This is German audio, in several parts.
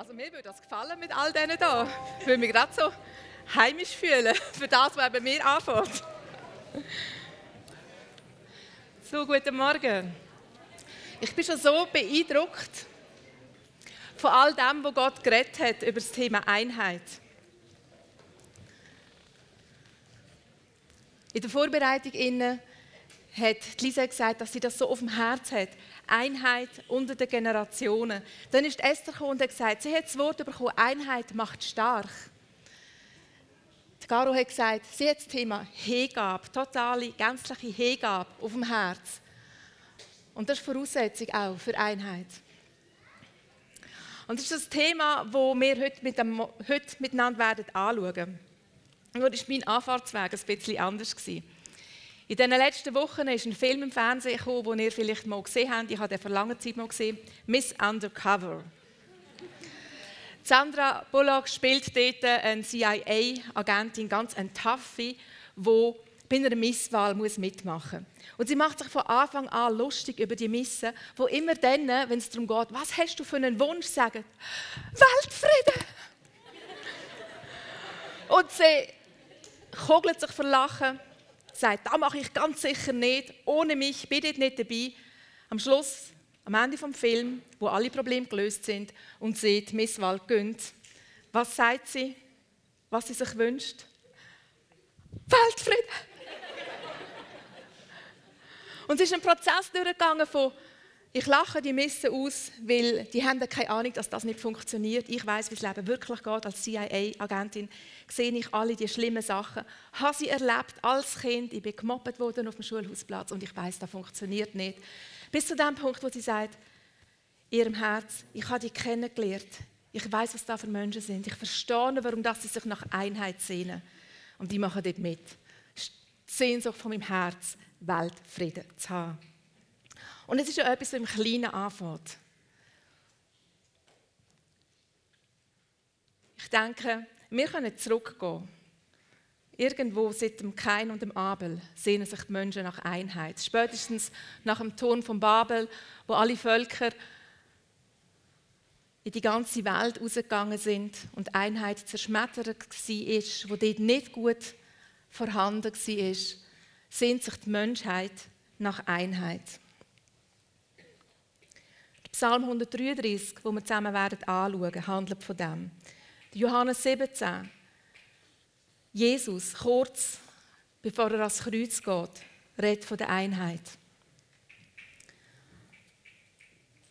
Also mir würde das gefallen mit all denen da. Ich würde mich gerade so heimisch fühlen für das, was bei mir anfängt. So, guten Morgen. Ich bin schon so beeindruckt von all dem, was Gott geredet hat über das Thema Einheit. In der Vorbereitung innen hat Lisa gesagt, dass sie das so auf dem Herz hat. Einheit unter den Generationen. Dann ist Esther gekommen und hat gesagt, sie hat das Wort bekommen, Einheit macht stark. Die Caro hat gesagt, sie hat das Thema Hingabe, totale, gänzliche Hingabe auf dem Herz. Und das ist Voraussetzung auch für Einheit. Und das ist das Thema, das wir heute, mit dem, heute miteinander werden anschauen werden. Nur war mein Anfahrtsweg ein bisschen anders. Gewesen. In den letzten Wochen ist ein Film im Fernsehen gekommen, den ihr vielleicht mal gesehen habt. Ich habe den vor langer Zeit mal gesehen. Miss Undercover. Sandra Bullock spielt dort eine CIA-Agentin, ganz eine Taffe, die bei einer Misswahl mitmachen muss. Und sie macht sich von Anfang an lustig über die Missen, wo immer dann, wenn es darum geht, was hast du für einen Wunsch, sagen, Weltfrieden. Und sie kugelt sich vor Lachen sagt, das mache ich ganz sicher nicht, ohne mich, bin ich nicht dabei. Am Schluss, am Ende des Films, wo alle Probleme gelöst sind und sieht, Miss Wald gönnt, was sagt sie, was sie sich wünscht? Weltfrieden! und es ist ein Prozess durchgegangen von ich lache die Messe aus, weil die haben keine Ahnung, dass das nicht funktioniert. Ich weiß, wie das Leben wirklich geht. Als CIA-Agentin sehe ich alle die schlimmen Sachen. Habe sie erlebt als Kind. Ich bin gemobbt worden auf dem Schulhausplatz und ich weiß, das funktioniert nicht. Bis zu dem Punkt, wo sie sagt, ihrem Herz, ich habe die kennengelernt. Ich weiß, was da für Menschen sind. Ich verstehe, warum sie sich nach Einheit sehnen. Und die machen dort mit. Die Sehnsucht von meinem Herz, Weltfrieden zu haben. Und es ist ja etwas, was im Kleinen anfängt. Ich denke, wir können zurückgehen. Irgendwo seit dem Kain und dem Abel sehnen sich die Menschen nach Einheit. Spätestens nach dem Turm von Babel, wo alle Völker in die ganze Welt rausgegangen sind und Einheit zerschmettert war, wo dort nicht gut vorhanden war, sehnt sich die Menschheit nach Einheit. Psalm 133, wo wir zusammen werden anschauen, handelt von dem. Johannes 17. Jesus, kurz bevor er ans Kreuz geht, redet von der Einheit.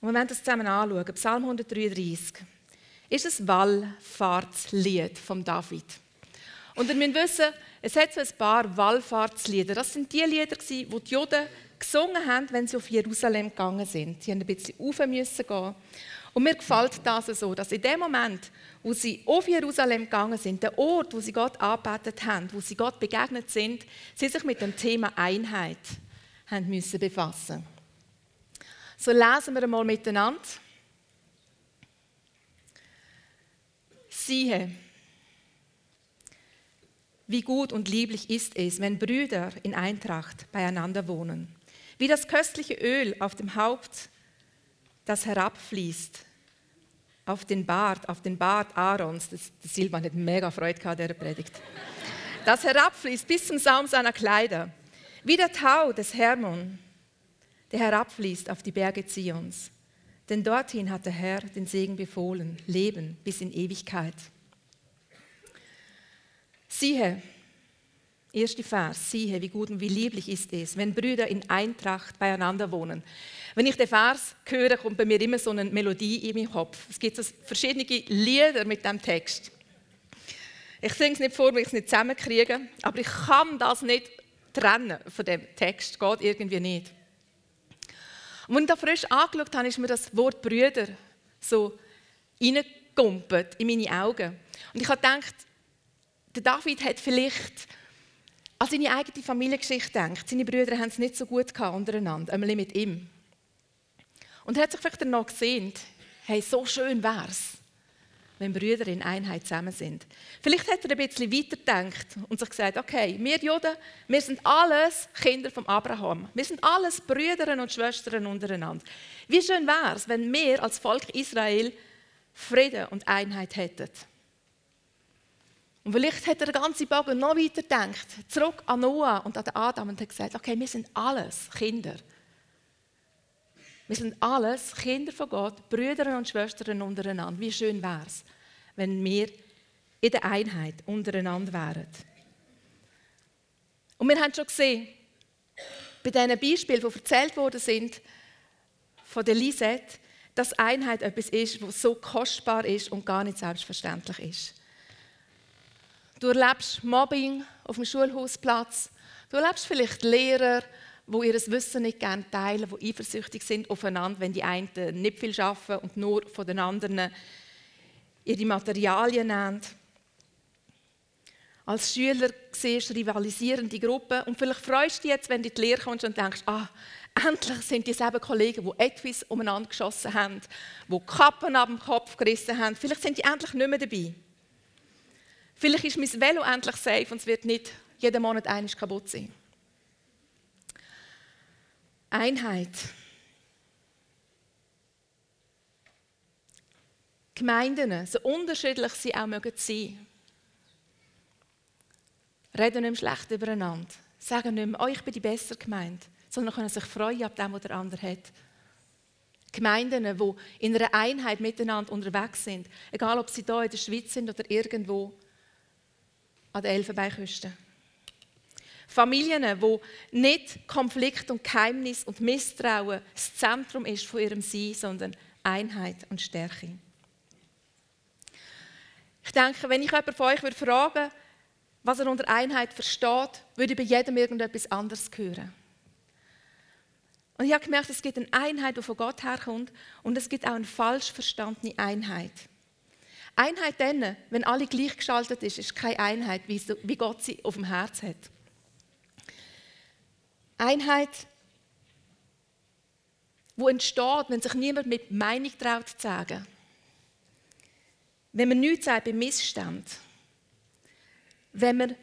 Und wir werden das zusammen anschauen. Psalm 133 ist ein Wallfahrtslied von David. Und ihr müsst wissen, es hat so ein paar Wallfahrtslieder. Das sind die Lieder, die die Juden gesungen haben, wenn sie auf Jerusalem gegangen sind. Sie haben ein bisschen rauf müssen gehen. Und mir gefällt das so, dass in dem Moment, wo sie auf Jerusalem gegangen sind, der Ort, wo sie Gott arbeitet haben, wo sie Gott begegnet sind, sie sich mit dem Thema Einheit haben müssen befassen. So lesen wir einmal miteinander. Siehe, wie gut und lieblich ist es, wenn Brüder in Eintracht beieinander wohnen. Wie das köstliche Öl auf dem Haupt, das herabfließt, auf den Bart, auf den Bart Aarons. Das, das Silvan hat mega Freude gehabt, der Predigt. Das herabfließt bis zum Saum seiner Kleider. Wie der Tau des Hermon, der herabfließt auf die Berge Zions. Denn dorthin hat der Herr den Segen befohlen, Leben bis in Ewigkeit. Siehe, Erste Vers, siehe, wie gut und wie lieblich ist es, wenn Brüder in Eintracht beieinander wohnen. Wenn ich den Vers höre, kommt bei mir immer so eine Melodie in meinen Kopf. Es gibt so verschiedene Lieder mit dem Text. Ich singe es nicht vor, weil ich es nicht zusammenkriege, aber ich kann das nicht trennen von dem Text. Geht irgendwie nicht. Und als ich da frisch angeschaut habe, ist mir das Wort Brüder so reingekumpelt in meine Augen. Und ich habe gedacht, der David hat vielleicht an seine eigene Familiengeschichte denkt, seine Brüder haben es nicht so gut gehabt untereinander, einmal mit ihm. Und er hat sich vielleicht danach gesehen, hey, so schön wär's, wenn Brüder in Einheit zusammen sind. Vielleicht hat er ein bisschen weitergedacht und sich gesagt, okay, wir Juden, wir sind alles Kinder von Abraham. Wir sind alles Brüder und Schwestern untereinander. Wie schön wäre es, wenn wir als Volk Israel Frieden und Einheit hätten. Und vielleicht hat der ganze Bogen noch weiter gedacht, zurück an Noah und an Adam und hat gesagt, okay, wir sind alles Kinder. Wir sind alles Kinder von Gott, Brüder und Schwestern untereinander. Wie schön wäre es, wenn wir in der Einheit untereinander wären. Und wir haben schon gesehen, bei diesen Beispielen, die erzählt worden sind, von der Lisette, dass Einheit etwas ist, was so kostbar ist und gar nicht selbstverständlich ist. Du erlebst Mobbing auf dem Schulhausplatz. Du erlebst vielleicht Lehrer, die ihr Wissen nicht gerne teilen, die eifersüchtig sind aufeinander, wenn die einen nicht viel arbeiten und nur von den anderen ihre Materialien nehmen. Als Schüler siehst du rivalisierende Gruppen und vielleicht freust du dich jetzt, wenn du in die Lehre kommst und denkst, ah, endlich sind dieselben Kollegen, die etwas umeinander geschossen haben, die Kappen ab dem Kopf gerissen haben. Vielleicht sind die endlich nicht mehr dabei. Vielleicht ist mein Velo endlich safe und es wird nicht jeden Monat eines kaputt sein. Einheit. Gemeinden, so unterschiedlich sie auch mögen sein, reden nicht mehr schlecht übereinander, sagen nicht mehr, oh, ich bin die bessere Gemeinde, sondern können sich freuen ab dem, was der andere hat. Gemeinden, die in einer Einheit miteinander unterwegs sind, egal ob sie hier in der Schweiz sind oder irgendwo an der Elfenbeinküste. Familien, wo nicht Konflikt und Geheimnis und Misstrauen das Zentrum ist von ihrem Sein, sondern Einheit und Stärke. Ich denke, wenn ich jemanden von euch fragen würde, was er unter Einheit versteht, würde ich bei jedem irgendetwas anderes hören. Und ich habe gemerkt, es gibt eine Einheit, die von Gott herkommt, und es gibt auch eine falsch verstandene Einheit. Einheit dann, wenn alle gleichgeschaltet ist, ist keine Einheit, wie Gott sie auf dem Herz hat. Einheit, wo entsteht, wenn sich niemand mit Meinung traut zu sagen. Wenn man nichts sagt bei Missstand. Wenn man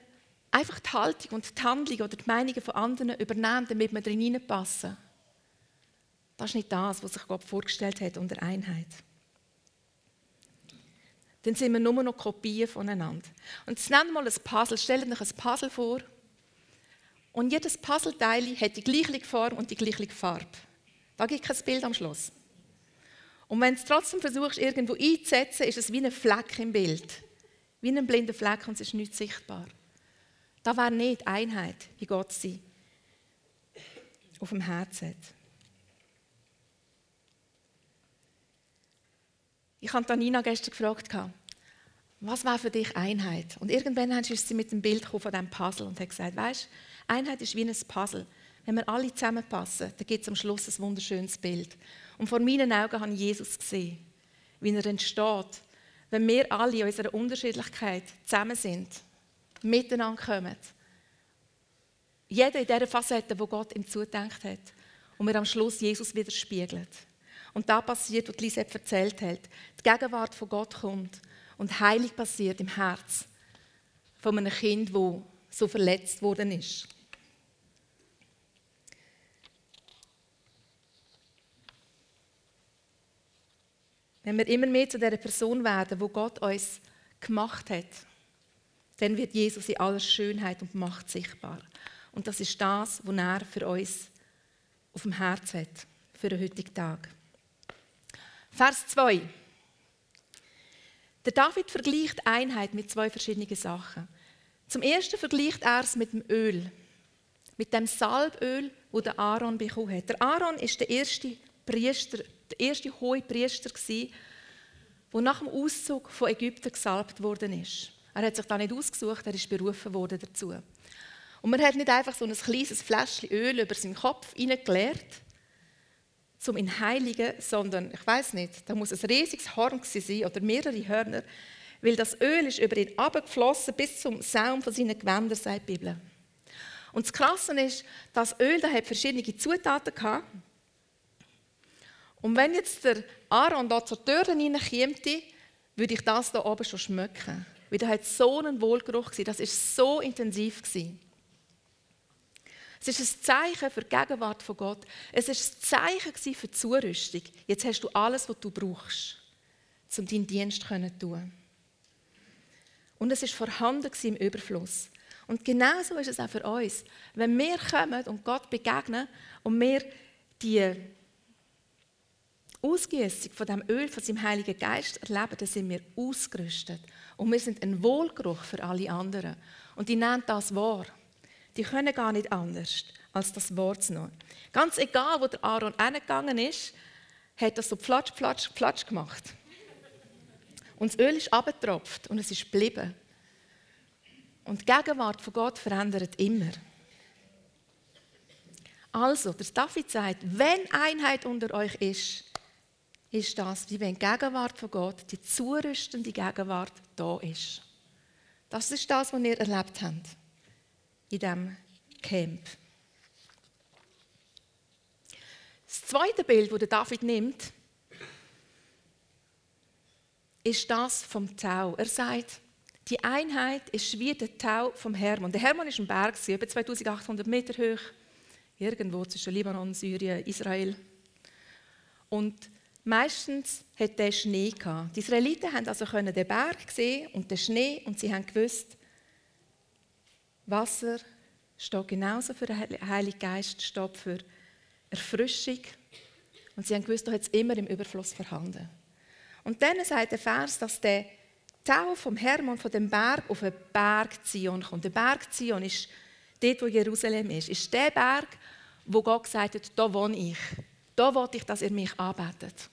einfach die Haltung und die Handlung oder die Meinungen von anderen übernimmt, damit man drin hineinpassen. Das ist nicht das, was sich Gott vorgestellt hat unter Einheit dann sind wir nur noch Kopien voneinander. Und jetzt nennen wir mal ein Puzzle. Stellt euch ein Puzzle vor. Und jedes Puzzleteil hat die gleiche Form und die gleiche Farbe. Da gibt es kein Bild am Schluss. Und wenn du es trotzdem versuchst, irgendwo einzusetzen, ist es wie ein Fleck im Bild. Wie ein blinder Fleck und es ist nicht sichtbar. Da wäre nicht Einheit, wie Gott sie auf dem Herz hat. Ich habe Tanina gestern gefragt, was war für dich Einheit? Und irgendwann ist sie mit dem Bild von diesem Puzzle und hat gesagt, weißt, Einheit ist wie ein Puzzle. Wenn wir alle zusammenpassen, dann gibt es am Schluss ein wunderschönes Bild. Und vor meinen Augen habe ich Jesus gesehen, wie er entsteht, wenn wir alle in unserer Unterschiedlichkeit zusammen sind, miteinander kommen. Jeder in dieser Facette, wo Gott ihm zudenkt hat. Und wir am Schluss Jesus widerspiegelt. Und da passiert, was Lise erzählt hat. Die Gegenwart von Gott kommt und Heilung passiert im Herz von einem Kind, wo so verletzt worden ist. Wenn wir immer mehr zu der Person werden, wo Gott uns gemacht hat, dann wird Jesus in aller Schönheit und Macht sichtbar. Und das ist das, was er für uns auf dem Herz hat, für den heutigen Tag. Vers 2. Der David vergleicht Einheit mit zwei verschiedenen Sachen. Zum ersten vergleicht er es mit dem Öl, mit dem Salböl, wo der Aaron bekommen hat. Der Aaron ist der erste Priester, der erste hohe Priester der nach dem Auszug von Ägypten gesalbt worden ist. Er hat sich da nicht ausgesucht, er ist berufen worden dazu. Und man hat nicht einfach so ein kleines Fläschchen Öl über seinen Kopf hineingeleert, zum ihn heiligen, sondern, ich weiß nicht, da muss ein riesiges Horn sein oder mehrere Hörner, weil das Öl ist über ihn abgeflossen bis zum Saum von seinen Gewändern, sagt die Bibel. Und das Krasse ist, das Öl da hat verschiedene Zutaten gehabt. Und wenn jetzt der Aaron da zur Tür hineinkäme, würde ich das da oben schon schmecken. Weil da hat so einen Wohlgeruch gewesen. Das ist so intensiv gewesen. Es ist ein Zeichen für die Gegenwart von Gott. Es ist ein Zeichen für die Zurüstung. Jetzt hast du alles, was du brauchst, um deinen Dienst zu tun. Und es ist vorhanden im Überfluss. Und genauso ist es auch für uns. Wenn wir kommen und Gott begegnen und wir die Ausgießung von dem Öl, von seinem Heiligen Geist erleben, dann sind wir ausgerüstet. Und wir sind ein Wohlgeruch für alle anderen. Und die nehmen das wahr. Die können gar nicht anders, als das Wort zu nehmen. Ganz egal, wo der Aaron hingegangen ist, hat das so platsch, platsch, platsch gemacht. Und das Öl ist abgetropft und es ist geblieben. Und die Gegenwart von Gott verändert immer. Also, der David sagt, wenn Einheit unter euch ist, ist das, wie wenn die Gegenwart von Gott, die zurüstende Gegenwart, da ist. Das ist das, was wir erlebt haben in diesem Camp. Das zweite Bild, das David nimmt, ist das vom Tau. Er sagt, die Einheit ist wie der Tau vom Hermon. Der Hermon ist ein Berg, etwa 2800 Meter hoch, irgendwo zwischen Libanon, Syrien, Israel. Und meistens hat der Schnee gehabt. Die Israeliten haben also den Berg sehen und den Schnee und sie haben gewusst, Wasser steht genauso für den Heiligen Geist, steht für Erfrischung. Und sie haben gewusst, da hat es immer im Überfluss vorhanden. Und dann sagt der Vers, dass der Tau vom Hermann von dem Berg auf den Berg Zion kommt. Der Berg Zion ist dort, wo Jerusalem ist. Ist der Berg, wo Gott gesagt hat, da wohne ich. Da wollte ich, dass ihr mich arbeitet.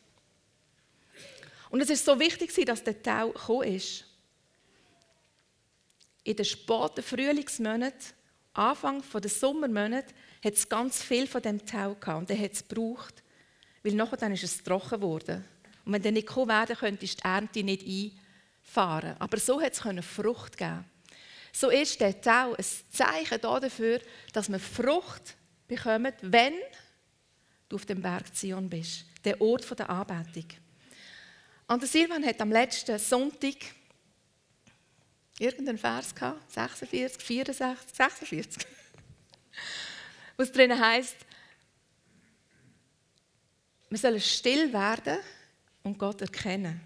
Und es ist so wichtig, dass der Tau gekommen ist. In den späten Frühlingsmonaten, Anfang der Sommermonate, hat es ganz viel von dem Tau gehabt. Und der hat es gebraucht, weil nachher dann ist es trocken geworden. Und wenn der nicht gekommen wäre, könnte die Ernte nicht einfahren. Aber so hat es Frucht geben. So ist der Tau ein Zeichen dafür, dass man Frucht bekommt, wenn du auf dem Berg Zion bist, der Ort der Anbetung. Und Silvan hat am letzten Sonntag irgendeinen Vers gehabt, 46, 64, 46, was drinnen heißt, wir sollen still werden und Gott erkennen.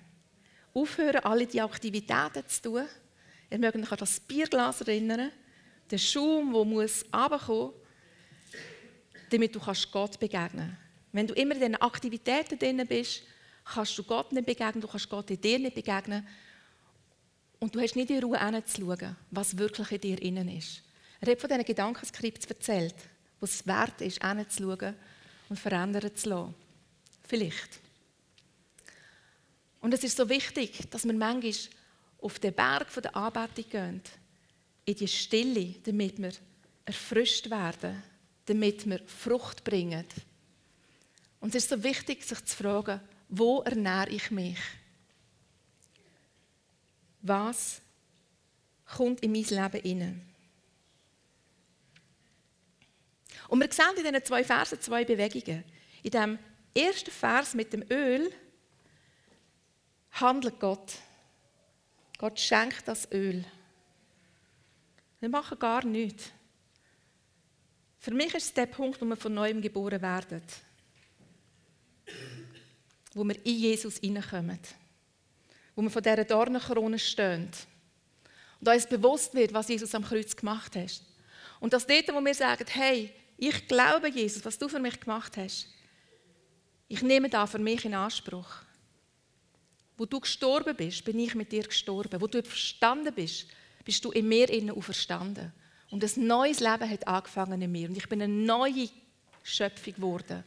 Aufhören, alle die Aktivitäten zu tun. Ihr mögt euch an das Bierglas erinnern, den Schaum, der muss runterkommen, damit du Gott begegnen kannst. Wenn du immer in diesen Aktivitäten drin bist, kannst du Gott nicht begegnen, du kannst Gott in dir nicht begegnen. Und du hast nicht die Ruhe hinzuschauen, was wirklich in dir innen ist. Er hat von diesen Gedankenskripts erzählt, wo es wert ist, hinzuschauen und verändern zu lassen. Vielleicht. Und es ist so wichtig, dass wir manchmal auf den Berg der Anbetung gehen, in die Stille, damit wir erfrischt werden, damit wir Frucht bringen. Und es ist so wichtig, sich zu fragen, wo ernähre ich mich? Was kommt in mein Leben hinein? Und wir sehen in diesen zwei Versen zwei Bewegungen. In dem ersten Vers mit dem Öl handelt Gott. Gott schenkt das Öl. Wir machen gar nichts. Für mich ist es der Punkt, wo wir von neuem geboren werden. Wo wir in Jesus hineinkommen. Wo wir von dieser Dornenkrone stehen. Und uns bewusst wird, was Jesus am Kreuz gemacht hat. Und dass dort, wo wir sagen, hey, ich glaube, Jesus, was du für mich gemacht hast, ich nehme da für mich in Anspruch. Wo du gestorben bist, bin ich mit dir gestorben. Wo du verstanden bist, bist du in mir innen auferstanden. Und ein neues Leben hat angefangen in mir. Und ich bin eine neue Schöpfung geworden.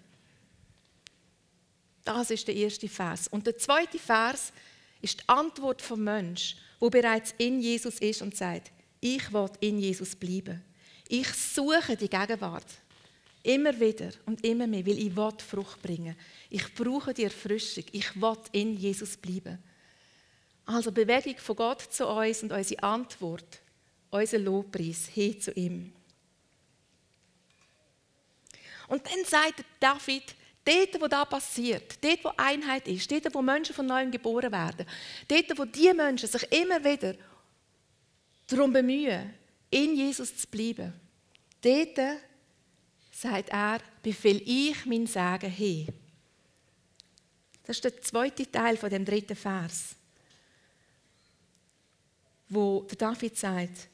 Das ist der erste Vers. Und der zweite Vers ist die Antwort vom Mensch, wo bereits in Jesus ist und sagt: Ich will in Jesus bleiben. Ich suche die Gegenwart. Immer wieder und immer mehr, weil ich will Frucht bringen. Ich brauche die Erfrischung. Ich will in Jesus bleiben. Also Bewegung von Gott zu uns und unsere Antwort, unser Lobpreis hin zu ihm. Und dann sagt David, dort, wo das passiert, dort, wo Einheit ist, dort, wo Menschen von neuem geboren werden, dort, wo die Menschen sich immer wieder darum bemühen, in Jesus zu bleiben, dort sagt er, befehl ich mein Sagen hin. Das ist der zweite Teil von dem dritten Vers, wo der David sagt,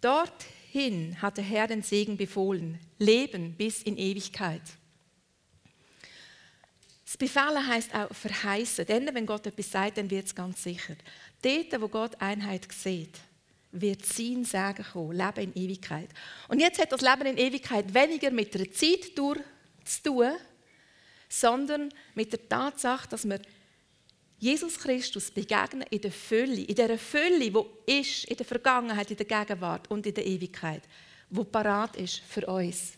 dorthin hat der Herr den Segen befohlen, Leben bis in Ewigkeit. Das Befehlen heißt auch verheißen. Denn wenn Gott etwas sagt, dann wird es ganz sicher. Dort, wo Gott Einheit sieht, wird sein Segen kommen, Leben in Ewigkeit. Und jetzt hat das Leben in Ewigkeit weniger mit der Zeit zu tun, sondern mit der Tatsache, dass wir Jesus Christus begegnen in der Fülle, in der Fülle, wo ist in der Vergangenheit, in der Gegenwart und in der Ewigkeit, wo parat ist für uns.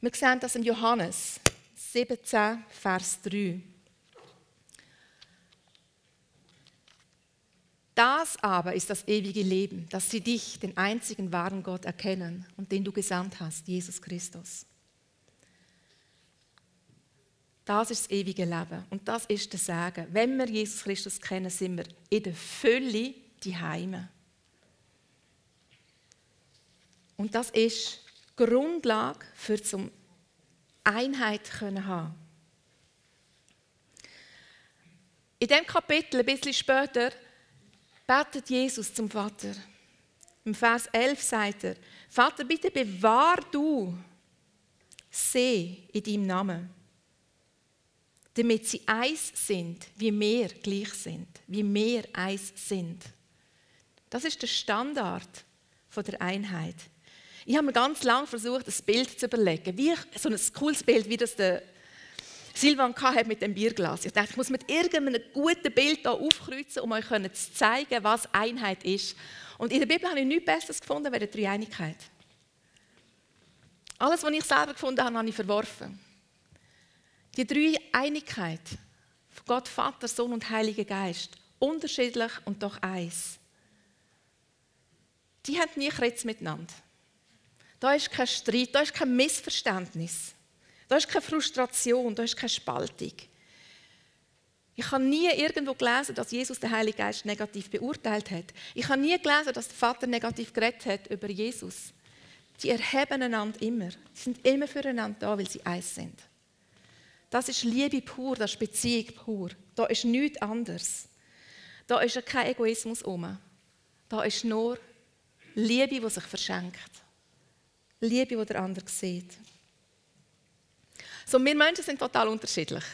Wir sehen das in Johannes 17, Vers 3. Das aber ist das ewige Leben, dass sie dich, den einzigen wahren Gott, erkennen und den du gesandt hast, Jesus Christus. Das ist das ewige Leben und das ist der Sagen. Wenn wir Jesus Christus kennen, sind wir in der Fülle die Heime. Und das ist Grundlage für zum Einheit können haben. In dem Kapitel, ein bisschen später, betet Jesus zum Vater. Im Vers 11 sagt er, Vater, bitte bewahr du See in deinem Namen, damit sie eins sind, wie wir gleich sind, wie wir eins sind. Das ist der Standard der Einheit. Ich habe mir ganz lange versucht, das Bild zu überlegen. Wie, so ein cooles Bild, wie das der Silvan hat mit dem Bierglas. Ich dachte, ich muss mit irgendeinem guten Bild hier aufkreuzen, um euch zu zeigen, was Einheit ist. Und in der Bibel habe ich nichts Besseres gefunden als die Dreieinigkeit. Alles, was ich selber gefunden habe, habe ich verworfen. Die Dreieinigkeit von Gott, Vater, Sohn und Heiliger Geist, unterschiedlich und doch eins. Die haben nie Kretz miteinander. Da ist kein Streit, da ist kein Missverständnis. Da ist keine Frustration, da ist keine Spaltung. Ich habe nie irgendwo gelesen, dass Jesus den Heiligen Geist negativ beurteilt hat. Ich habe nie gelesen, dass der Vater negativ geredet hat über Jesus. Die erheben einander immer. Sie sind immer füreinander da, weil sie eins sind. Das ist Liebe pur, das ist Beziehung pur. Da ist nichts anderes. Da ist kein Egoismus um. Da ist nur Liebe, die sich verschenkt. Liebe, die der andere sieht. So, wir Menschen sind total unterschiedlich.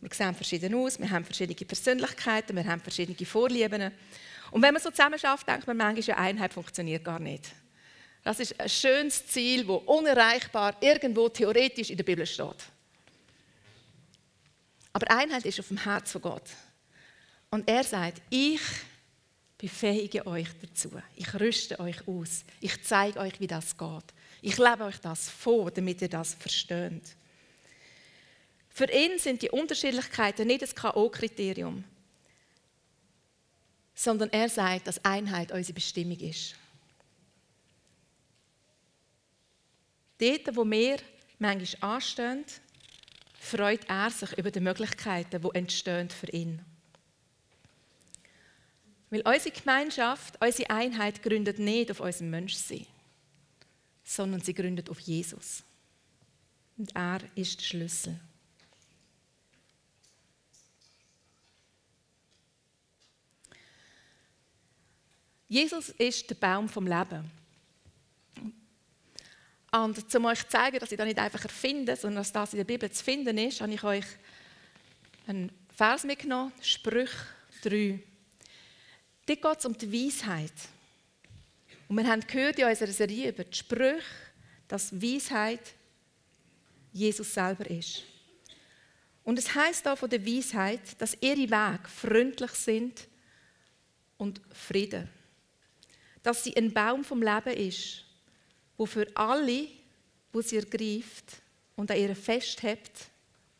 Wir sehen verschieden aus, wir haben verschiedene Persönlichkeiten, wir haben verschiedene Vorlieben. Und wenn man so zusammen schafft, denkt man manchmal, eine Einheit funktioniert gar nicht. Das ist ein schönes Ziel, das unerreichbar irgendwo theoretisch in der Bibel steht. Aber Einheit ist auf dem Herz von Gott. Und er sagt, ich befähige euch dazu. Ich rüste euch aus. Ich zeige euch, wie das geht. Ich lebe euch das vor, damit ihr das versteht. Für ihn sind die Unterschiedlichkeiten nicht das K.O.-Kriterium, sondern er sagt, dass Einheit unsere Bestimmung ist. Dort, wo wir manchmal anstehen, freut er sich über die Möglichkeiten, die entstehen für ihn. Weil unsere Gemeinschaft, unsere Einheit gründet nicht auf unserem Menschsein sondern sie gründet auf Jesus. Und er ist der Schlüssel. Jesus ist der Baum vom Leben. Und um euch zu zeigen, dass ich das nicht einfach erfinde, sondern dass das in der Bibel zu finden ist, habe ich euch einen Vers mitgenommen, Sprüch 3. Dort geht es um die Weisheit. Und wir haben gehört in unserer Serie über die Sprüche, dass Weisheit Jesus selber ist. Und es heißt da von der Weisheit, dass ihre Wege freundlich sind und Frieden. Dass sie ein Baum vom Leben ist, wo für alle, wo sie ergreift und an ihr festhebt,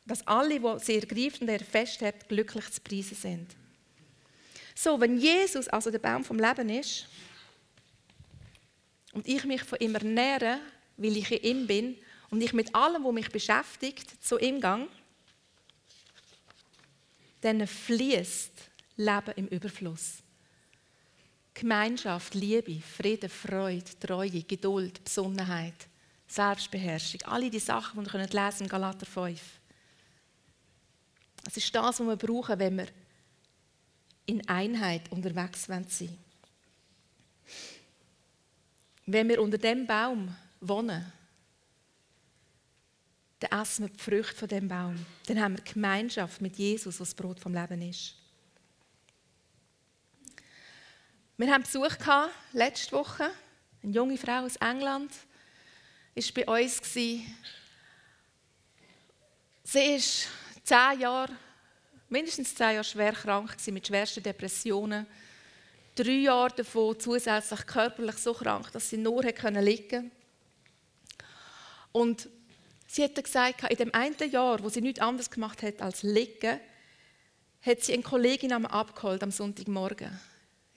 dass alle, wo sie ergreift und an ihr festhebt, glücklich zu preisen sind. So, wenn Jesus also der Baum vom Leben ist, und ich mich von ihm ernähre, weil ich in ihm bin und ich mit allem, was mich beschäftigt, zu ihm gehe, dann fließt Leben im Überfluss. Gemeinschaft, Liebe, Frieden, Freude, Treue, Geduld, Besonnenheit, Selbstbeherrschung, alle die Sachen, die wir lesen im Galater 5. Es ist das, was wir brauchen, wenn wir in Einheit unterwegs sind. Wenn wir unter dem Baum wohnen, dann essen wir die Früchte von dem Baum. Dann haben wir Gemeinschaft mit Jesus, was das Brot vom Leben ist. Wir haben Besuch gehabt, letzte Woche. Eine junge Frau aus England war bei uns. Sie ist zehn Jahre, mindestens zehn Jahre schwer krank mit schwersten Depressionen. Drei Jahre davon zusätzlich körperlich so krank, dass sie nur liegen konnte. Und sie hat gesagt, in dem einen Jahr, wo sie nichts anderes gemacht hat als liegen, hat sie eine Kollegin am abgeholt am Sonntagmorgen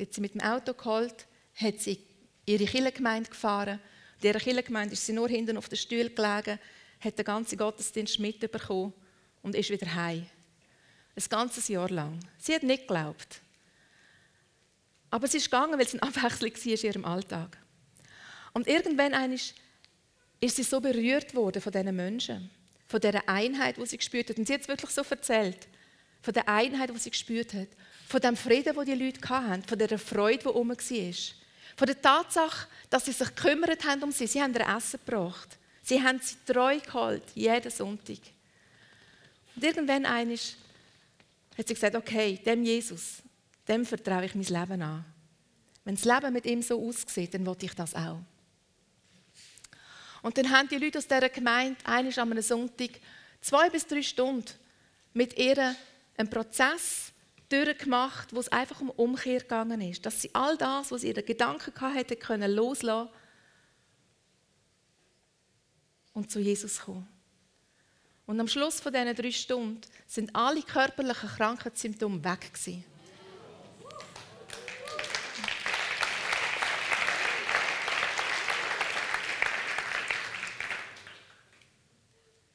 hat sie mit dem Auto geholt, hat sie ihre Kirchengemeinde gefahren. In dieser Kirchengemeinde ist sie nur hinten auf den Stuhl gelegen, hat den ganzen Gottesdienst mitbekommen und ist wieder heim. Ein ganzes Jahr lang. Sie hat nicht geglaubt. Aber sie ist gegangen, weil es eine Abwechslung war in ihrem Alltag. Und irgendwann ist, sie so berührt worden von diesen Menschen, von dieser Einheit, die sie gespürt hat. Und sie hat es wirklich so erzählt, von der Einheit, die sie gespürt hat. Von dem Frieden, den die Leute hatten, von der Freude, die herum war. Von der Tatsache, dass sie sich gekümmert haben um sie. Sie haben ihr Essen gebracht. Sie haben sie treu geholt, jeden Sonntag. Und irgendwann eines hat sie gesagt, okay, dem Jesus, dem vertraue ich mein Leben an. Wenn das Leben mit ihm so aussieht, dann will ich das auch. Und dann haben die Leute aus dieser Gemeinde eines an einem Sonntag zwei bis drei Stunden mit ihr einen Prozess durchgemacht, wo es einfach um Umkehr gegangen ist. Dass sie all das, was sie ihre Gedanken hatten, können loslassen und zu Jesus kommen. Und am Schluss von diesen drei Stunden sind alle körperlichen Krankheitssymptome weg gewesen.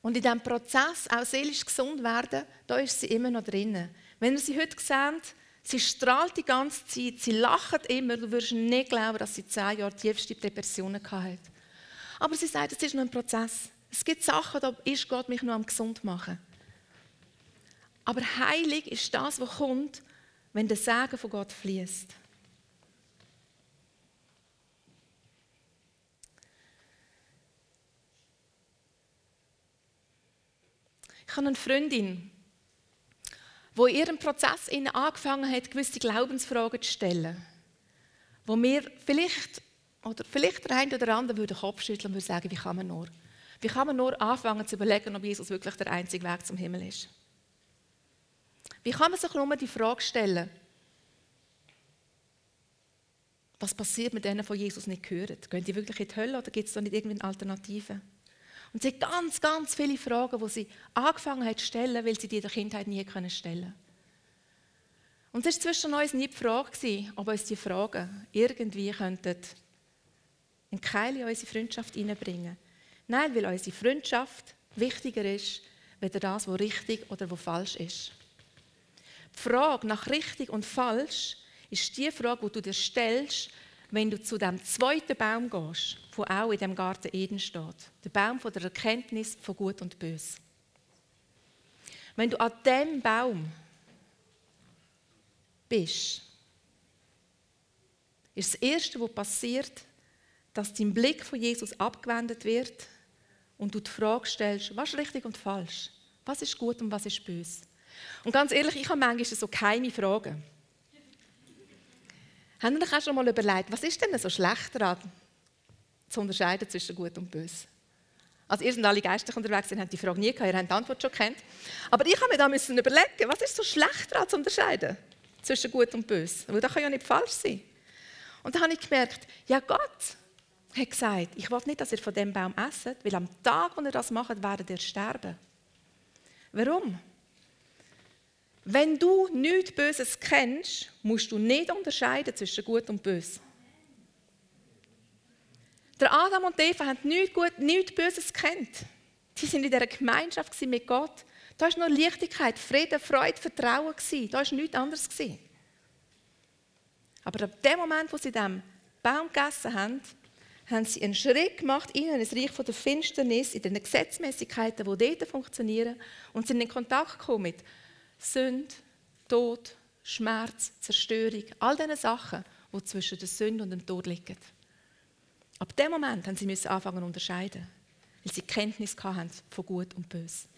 Und in diesem Prozess auch seelisch gesund werden, da ist sie immer noch drinnen. Wenn ihr sie heute seht, sie strahlt die ganze Zeit, sie lacht immer, du wirst nicht glauben, dass sie zehn Jahre tiefste Depressionen hatte. Aber sie sagt, es ist nur ein Prozess. Es gibt Sachen, da ist Gott mich nur am gesund machen. Aber heilig ist das, was kommt, wenn der Segen von Gott fließt. Ich habe eine Freundin, wo in ihrem Prozess angefangen hat, gewisse Glaubensfragen zu stellen, wo mir vielleicht oder vielleicht der eine oder andere würde den Kopf schütteln und würde sagen, wie kann man nur? Wie kann man nur anfangen zu überlegen, ob Jesus wirklich der einzige Weg zum Himmel ist? Wie kann man sich nur die Frage stellen, was passiert mit denen, die Jesus nicht hören? Gehen die wirklich in die Hölle oder gibt es da nicht irgendwie eine Alternative? Und sie hat ganz, ganz viele Fragen, die sie angefangen hat zu stellen, weil sie die in der Kindheit nie stellen können. Und es war zwischen uns nie die Frage, ob uns diese Fragen irgendwie könnten einen Keil in unsere Freundschaft hineinbringen Nein, weil unsere Freundschaft wichtiger ist, weder das, was richtig oder was falsch ist. Die Frage nach richtig und falsch ist die Frage, die du dir stellst, wenn du zu dem zweiten Baum gehst, der auch in dem Garten Eden steht, der Baum von der Erkenntnis von Gut und Bös. Wenn du an dem Baum bist, ist das Erste, was passiert, dass dein Blick von Jesus abgewendet wird und du die Frage stellst, was ist richtig und falsch? Was ist gut und was ist böse? Und ganz ehrlich, ich habe manchmal so geheime Fragen. Haben Sie sich auch schon mal überlegt, was ist denn so schlecht daran, zu unterscheiden zwischen Gut und Böse? Also ihr seid alle geistig unterwegs, ihr habt die Frage nie gehabt, ihr habt die Antwort schon kennt. Aber ich habe mir da müssen überlegen, was ist so schlecht daran zu unterscheiden zwischen Gut und Böse? Weil das kann ja nicht falsch sein. Und dann habe ich gemerkt, ja Gott hat gesagt, ich will nicht, dass ihr von dem Baum esset, weil am Tag, wo ihr das macht, werdet ihr sterben. Warum? Wenn du nichts Böses kennst, musst du nicht unterscheiden zwischen Gut und Böse. Der Adam und Eva haben nichts, Gut, nichts Böses kennt. Sie sind in dieser Gemeinschaft mit Gott. Da war nur Leichtigkeit, Frieden, Freude, Vertrauen. Da war nichts anderes. Aber ab dem Moment, wo sie dem Baum gegessen haben, haben sie einen Schritt gemacht in ein Reich der Finsternis, in den Gesetzmäßigkeiten, die dort funktionieren, und sind in Kontakt gekommen mit Sünde, Tod, Schmerz, Zerstörung, all diese Sachen, die zwischen der Sünde und dem Tod liegen. Ab dem Moment haben sie anfangen zu unterscheiden, weil sie Kenntnis hatten von Gut und Böse.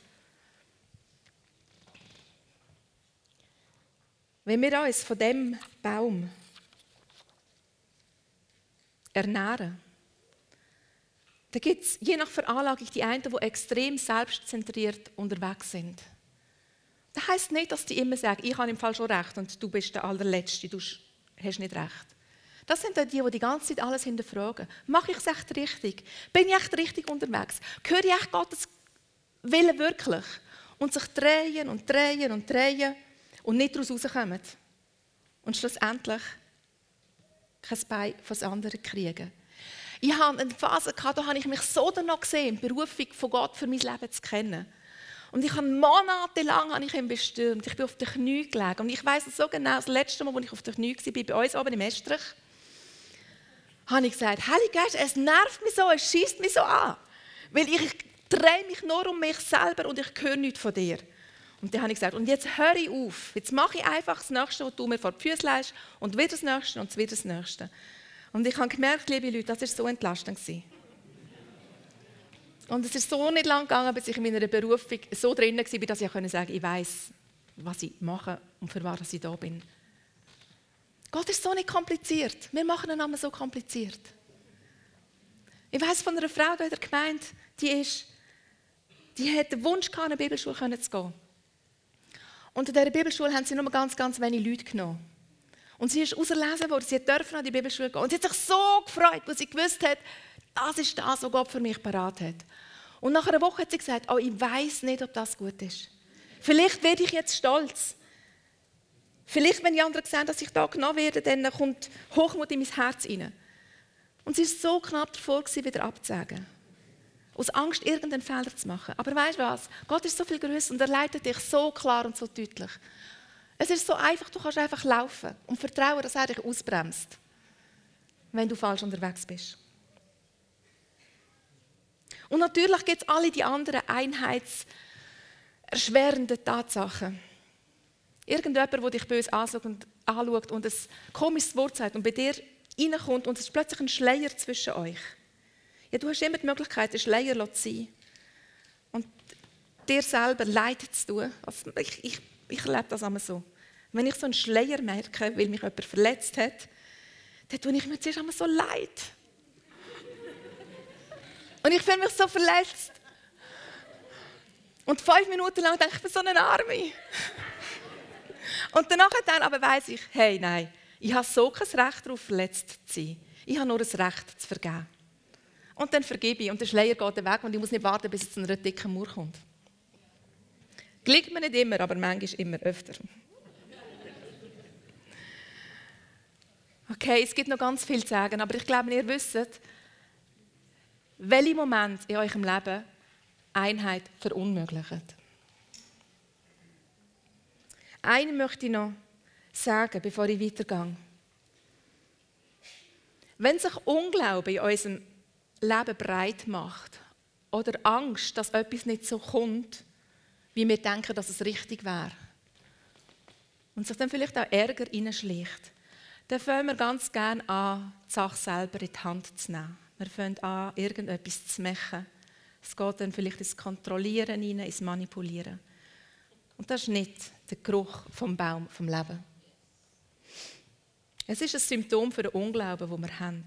Wenn wir uns von dem Baum ernähren, dann gibt es je nach Veranlagung die einen, die extrem selbstzentriert unterwegs sind. Das heisst nicht, dass die immer sagen, ich habe im Fall schon recht und du bist der Allerletzte, du hast nicht recht. Das sind die, die die ganze Zeit alles hinterfragen. Mache ich es echt richtig? Bin ich echt richtig unterwegs? Höre ich echt Gottes Willen wirklich? Und sich drehen und drehen und drehen und nicht daraus rauskommen. Und schlussendlich kein Bein von das andere kriegen. Ich hatte eine Phase, da habe ich mich so danach gesehen, die Berufung von Gott für mein Leben zu kennen. Und ich habe monatelang habe ich bestürmt. Ich bin auf den Knie gelegen. Und ich weiß es so genau, das letzte Mal, als ich auf den Knie war, bei uns oben im Estrich, habe ich gesagt, Heilige Geist, es nervt mich so, es schießt mich so an. Weil ich drehe mich nur um mich selber und ich höre nichts von dir. Und dann habe ich gesagt, und jetzt höre ich auf. Jetzt mache ich einfach das Nächste, was du mir vor die Füße legst, und wieder das Nächste und wieder das Nächste. Und ich habe gemerkt, liebe Leute, das war so entlastend. Und es ist so nicht lang gegangen, bis ich in meiner Berufung so drin war, dass ich sagen konnte, ich weiß, was ich mache und für was ich da bin. Gott ist so nicht kompliziert. Wir machen ihn einmal so kompliziert. Ich weiß von einer Frau in der Gemeinde, die ist, die hat den Wunsch gehabt, in eine Bibelschule zu gehen. Und in dieser Bibelschule haben sie nur ganz, ganz wenige Leute genommen. Und sie ist auserlesen worden, sie durfte an die Bibelschule gehen. Und sie hat sich so gefreut, weil sie gewusst hat, das ist das, was Gott für mich parat hat. Und nach einer Woche hat sie gesagt, oh, ich weiß nicht, ob das gut ist. Vielleicht werde ich jetzt stolz. Vielleicht, wenn die anderen sehen, dass ich da genommen werde, dann kommt Hochmut in mein Herz rein. Und sie ist so knapp davor, wieder abzusagen. Aus Angst, irgendeinen Fehler zu machen. Aber weißt du was? Gott ist so viel größer und er leitet dich so klar und so deutlich. Es ist so einfach, du kannst einfach laufen und vertrauen, dass er dich ausbremst, wenn du falsch unterwegs bist. Und natürlich gibt es alle die anderen einheitserschwerenden Tatsachen. Irgendjemand, der dich böse anschaut und, anschaut und ein komisches Wort sagt und bei dir reinkommt und es ist plötzlich ein Schleier zwischen euch. Ja, du hast immer die Möglichkeit, den Schleier zu sein und dir selber Leid zu tun. Also ich, ich, ich erlebe das immer so. Wenn ich so einen Schleier merke, weil mich jemand verletzt hat, dann tue ich mir zuerst einmal so leid. Und ich fühle mich so verletzt. Und fünf Minuten lang denke ich, ich bin so eine Arme. Und danach dann aber weiß ich, hey, nein, ich habe so kein Recht darauf, verletzt zu sein. Ich habe nur das Recht zu vergeben. Und dann vergebe ich und der Schleier geht weg und ich muss nicht warten, bis es zu einer dicken Mauer kommt. Gelingt mir nicht immer, aber manchmal immer öfter. Okay, es gibt noch ganz viel zu sagen, aber ich glaube, ihr wisst, welche Moment in eurem Leben Einheit verunmöglichen. Einen möchte ich noch sagen, bevor ich weitergehe. Wenn sich Unglaube in unserem Leben breit macht oder Angst, dass etwas nicht so kommt, wie wir denken, dass es richtig wäre, und sich dann vielleicht auch Ärger hineinschlägt, dann fangen wir ganz gerne an, die Sache selber in die Hand zu nehmen. Wir fangen an, irgendetwas zu machen. Es geht dann vielleicht ins Kontrollieren hinein, ins Manipulieren. Und das ist nicht der Geruch vom Baum vom Leben. Es ist ein Symptom für den Unglauben, den wir haben.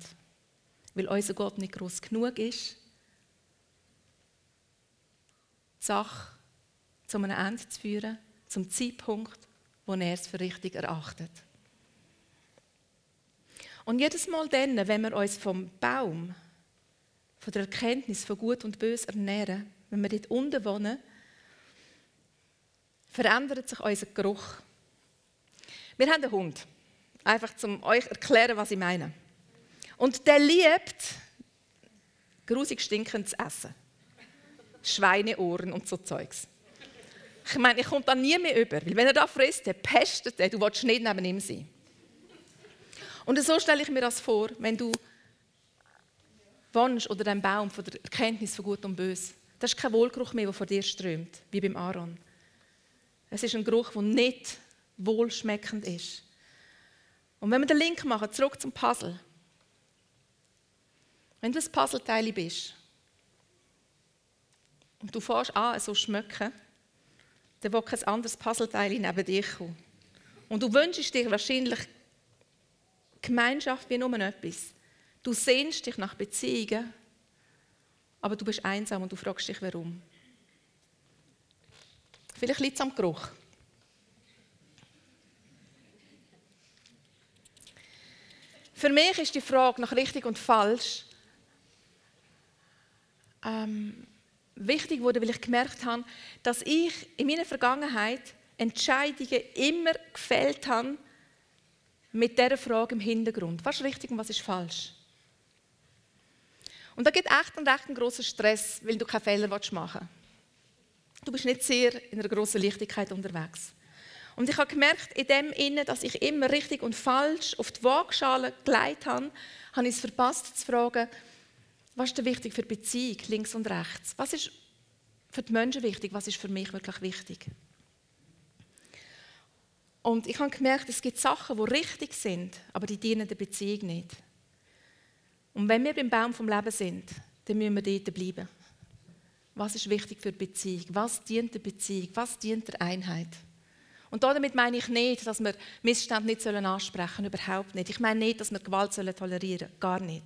Weil unser Gott nicht groß genug ist, die Sache zu einem Ende zu führen, zum Zeitpunkt, wo er es für richtig erachtet. Und jedes Mal dann, wenn wir uns vom Baum, von der Erkenntnis von Gut und Böse ernähren, wenn wir dort unten wohnen, verändert sich unser Geruch. Wir haben einen Hund. Einfach um euch erklären, was ich meine. Und der liebt grusig stinkendes Essen. Schweineohren und so Zeugs. Ich meine, ich komme da nie mehr über, weil wenn er da frisst, der pestet er, du willst nicht neben ihm sein. Und so stelle ich mir das vor, wenn du wohnst oder den Baum von der Erkenntnis von Gut und Böse. Das ist kein Wohlgeruch mehr, der vor dir strömt, wie beim Aaron. Es ist ein Geruch, der nicht wohlschmeckend ist. Und wenn wir den Link machen, zurück zum Puzzle. Wenn du ein Puzzleteil bist und du fährst an, so schmecken, dann will kein anderes Puzzleteil neben dir kommen. Und du wünschst dir wahrscheinlich Gemeinschaft wie nur etwas. Du sehnst dich nach Beziehungen, aber du bist einsam und du fragst dich, warum. Vielleicht liegt es am Geruch. Für mich ist die Frage nach richtig und falsch ähm, wichtig geworden, weil ich gemerkt habe, dass ich in meiner Vergangenheit Entscheidungen immer gefällt habe mit dieser Frage im Hintergrund. Was ist richtig und was ist falsch? Und da gibt echt einen recht großen Stress, weil du keine Fehler machen willst. Du bist nicht sehr in einer grossen Lichtigkeit unterwegs. Und ich habe gemerkt, in dem Innen, dass ich immer richtig und falsch auf die Waagschale gelegt habe, habe ich es verpasst zu fragen, was ist denn wichtig für die Beziehung, links und rechts? Was ist für die Menschen wichtig? Was ist für mich wirklich wichtig? Und ich habe gemerkt, es gibt Sachen, die richtig sind, aber die dienen der Beziehung nicht. Und wenn wir beim Baum vom Leben sind, dann müssen wir dort bleiben. Was ist wichtig für die Beziehung? Was dient der Beziehung? Was dient der Einheit? Und damit meine ich nicht, dass wir Missstände nicht ansprechen sollen, überhaupt nicht. Ich meine nicht, dass wir Gewalt tolerieren sollen, gar nicht.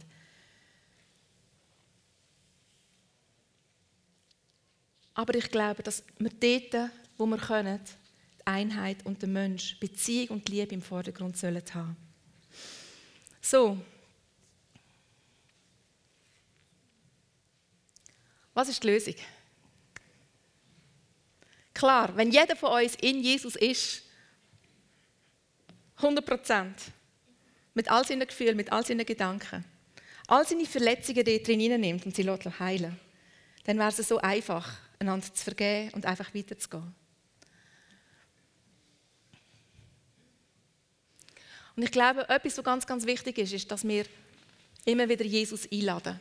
Aber ich glaube, dass wir dort, wo wir können, die Einheit und den Mensch, Beziehung und Liebe im Vordergrund sollen haben. So. Was ist die Lösung? Klar, wenn jeder von uns in Jesus ist, 100 Prozent, mit all seinen Gefühlen, mit all seinen Gedanken, all seine Verletzungen dort drin nimmt und sie heilen dann wäre es so einfach, einander zu vergeben und einfach weiterzugehen. Und ich glaube, etwas, was ganz, ganz wichtig ist, ist, dass wir immer wieder Jesus einladen.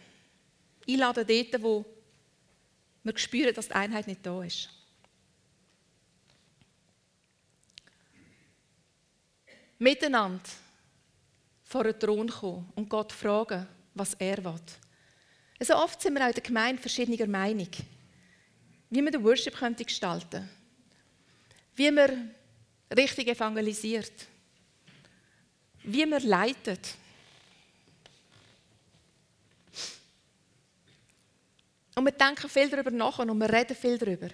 Einladen dort, wo wir spüren, dass die Einheit nicht da ist. Miteinander vor den Thron kommen und Gott fragen, was er will. So oft sind wir auch in der Gemeinde verschiedener Meinung wie man den Worship könnte gestalten wie man richtig evangelisiert, wie man leitet. Und wir denken viel darüber nach und wir reden viel darüber.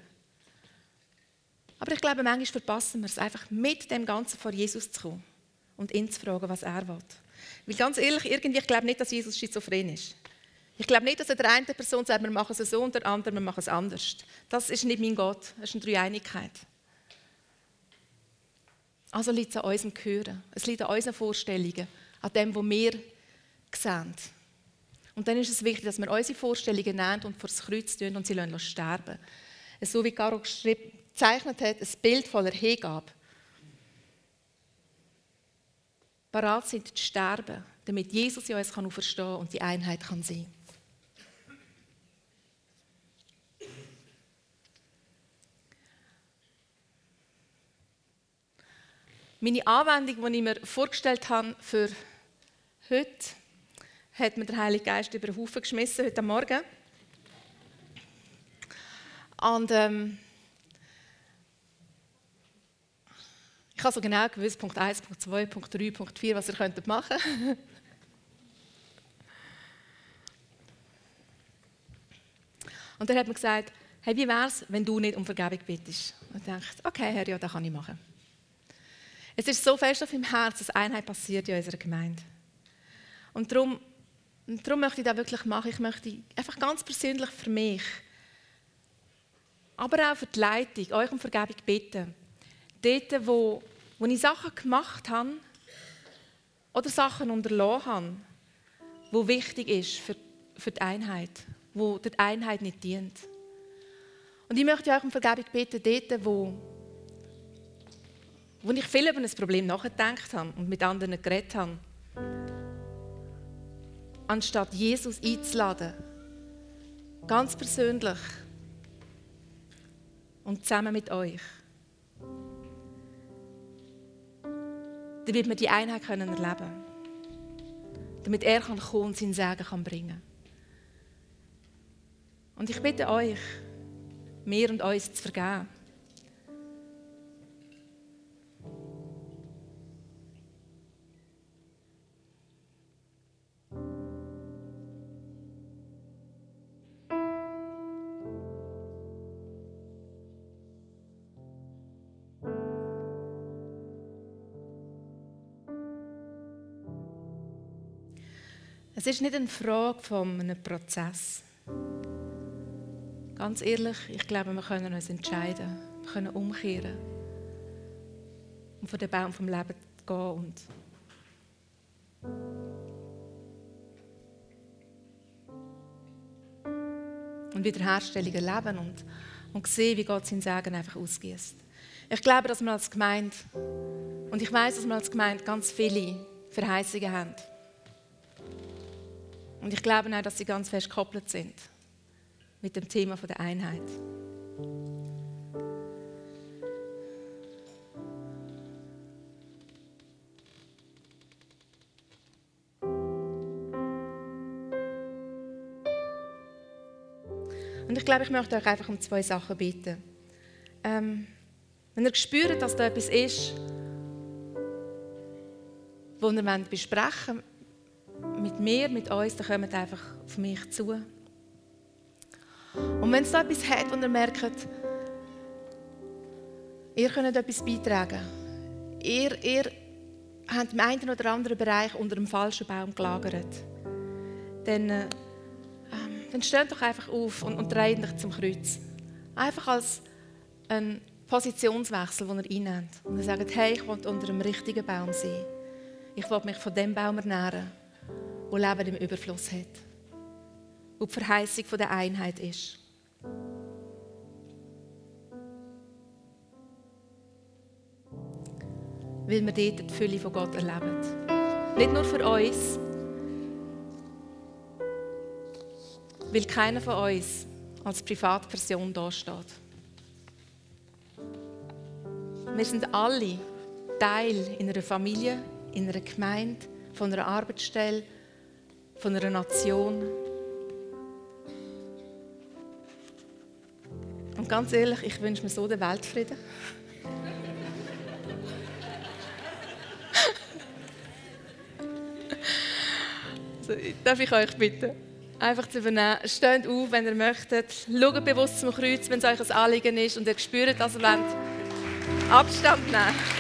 Aber ich glaube, manchmal verpassen wir es einfach, mit dem Ganzen vor Jesus zu kommen und ihn zu fragen, was er will. Weil ganz ehrlich, irgendwie, ich glaube nicht, dass Jesus schizophren ist. Ich glaube nicht, dass er der eine Person sagt, wir machen es so und der andere, wir machen es anders. Das ist nicht mein Gott, das ist eine Dreieinigkeit. Also liegt es an unserem Gehören. Es liegt an unseren Vorstellungen, an dem, was wir sehen. Und dann ist es wichtig, dass wir unsere Vorstellungen nehmen und vor das Kreuz tun und sie lassen sterben. So wie Caro gezeichnet hat, ein Bild voller Hingabe. Bereit sind zu sterben, damit Jesus in uns kann und die Einheit kann sein kann. Meine Anwendung, die ich mir vorgestellt habe für heute, hat mir der Heilige Geist über den Haufen geschmissen heute Morgen. Und ähm, ich habe so genau gewusst, Punkt 1, Punkt 2, Punkt 3, Punkt 4, was ihr könntet machen Und er hat mir gesagt, hey, wie wäre es, wenn du nicht um Vergebung bittest? Und ich dachte, okay, Herr, ja, das kann ich machen. Es ist so fest auf meinem Herzen, dass Einheit passiert in unserer Gemeinde. Und darum, darum möchte ich das wirklich machen. Ich möchte einfach ganz persönlich für mich, aber auch für die Leitung, euch um Vergebung bitten. Dort, wo, wo ich Sachen gemacht habe oder Sachen unterlassen habe, wo wichtig ist für, für die Einheit, wo der Einheit nicht dient. Und ich möchte euch um Vergebung bitten, dort, wo wo ich viel über ein Problem nachgedacht habe und mit anderen geredet habe, anstatt Jesus einzuladen. Ganz persönlich. Und zusammen mit euch. Damit wir die Einheit erleben können. Damit er kommen kann und seinen Segen bringen kann Und ich bitte euch, mir und uns zu vergeben. Es ist nicht eine Frage von einem Prozess. Ganz ehrlich, ich glaube, wir können uns entscheiden. Wir können umkehren. Und von dem Baum vom Leben gehen und und Wiederherstellung erleben und, und sehen, wie Gott sein Segen einfach ausgießt. Ich glaube, dass wir als Gemeinde, und ich weiß, dass wir als Gemeinde ganz viele Verheißungen haben. Und ich glaube auch, dass sie ganz fest gekoppelt sind mit dem Thema der Einheit. Und ich glaube, ich möchte euch einfach um zwei Sachen bitten. Ähm, wenn ihr spürt, dass da etwas ist, was ihr besprechen wollt, mit mir, mit uns, dann kommt einfach auf mich zu. Und wenn es da etwas hat, und ihr merkt, ihr könnt etwas beitragen, ihr, ihr habt im einen oder anderen Bereich unter einem falschen Baum gelagert, dann, äh, ähm, dann steht doch einfach auf und, und dreht euch zum Kreuz. Einfach als ein Positionswechsel, den ihr einnehmt. Und ihr sagt, hey, ich will unter einem richtigen Baum sein. Ich will mich von dem Baum ernähren wo Leben im Überfluss hat. Wo die Verheißung der Einheit ist. Weil wir dort die Fülle von Gott erleben. Nicht nur für uns, weil keiner von uns als Privatperson dasteht. Wir sind alle Teil in einer Familie, in einer Gemeinde, von einer Arbeitsstelle, von einer Nation. Und ganz ehrlich, ich wünsche mir so den Weltfrieden. also, darf ich euch bitten, einfach zu übernehmen. Steht auf, wenn ihr möchtet. Schaut bewusst zum Kreuz, wenn es euch ein Anliegen ist und ihr spürt, dass ihr wollt. Abstand nehmen